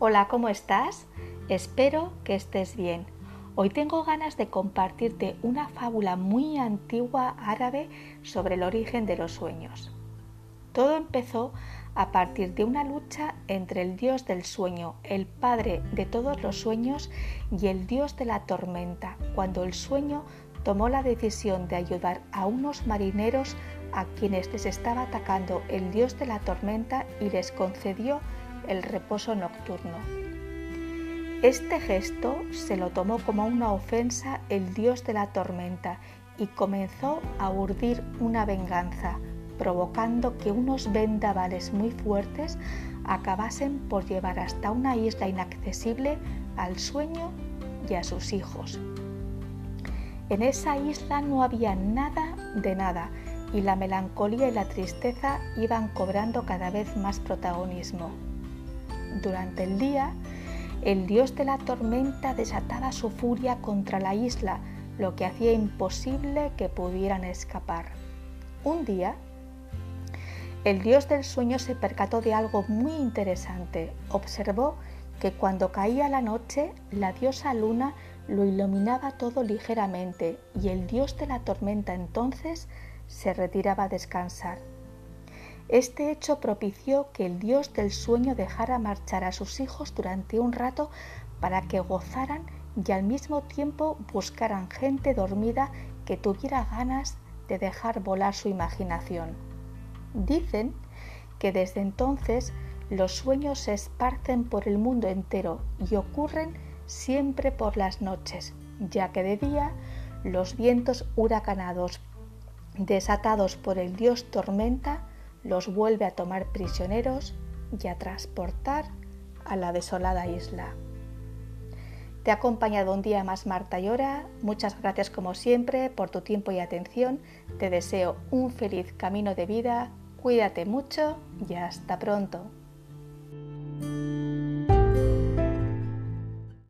Hola, ¿cómo estás? Espero que estés bien. Hoy tengo ganas de compartirte una fábula muy antigua árabe sobre el origen de los sueños. Todo empezó a partir de una lucha entre el dios del sueño, el padre de todos los sueños, y el dios de la tormenta, cuando el sueño tomó la decisión de ayudar a unos marineros a quienes les estaba atacando el dios de la tormenta y les concedió el reposo nocturno. Este gesto se lo tomó como una ofensa el dios de la tormenta y comenzó a urdir una venganza, provocando que unos vendavales muy fuertes acabasen por llevar hasta una isla inaccesible al sueño y a sus hijos. En esa isla no había nada de nada y la melancolía y la tristeza iban cobrando cada vez más protagonismo. Durante el día, el dios de la tormenta desataba su furia contra la isla, lo que hacía imposible que pudieran escapar. Un día, el dios del sueño se percató de algo muy interesante. Observó que cuando caía la noche, la diosa luna lo iluminaba todo ligeramente y el dios de la tormenta entonces se retiraba a descansar. Este hecho propició que el dios del sueño dejara marchar a sus hijos durante un rato para que gozaran y al mismo tiempo buscaran gente dormida que tuviera ganas de dejar volar su imaginación. Dicen que desde entonces los sueños se esparcen por el mundo entero y ocurren siempre por las noches, ya que de día los vientos huracanados desatados por el dios tormenta los vuelve a tomar prisioneros y a transportar a la desolada isla. Te ha acompañado un día más Marta Llora. Muchas gracias como siempre por tu tiempo y atención. Te deseo un feliz camino de vida Cuídate mucho y hasta pronto.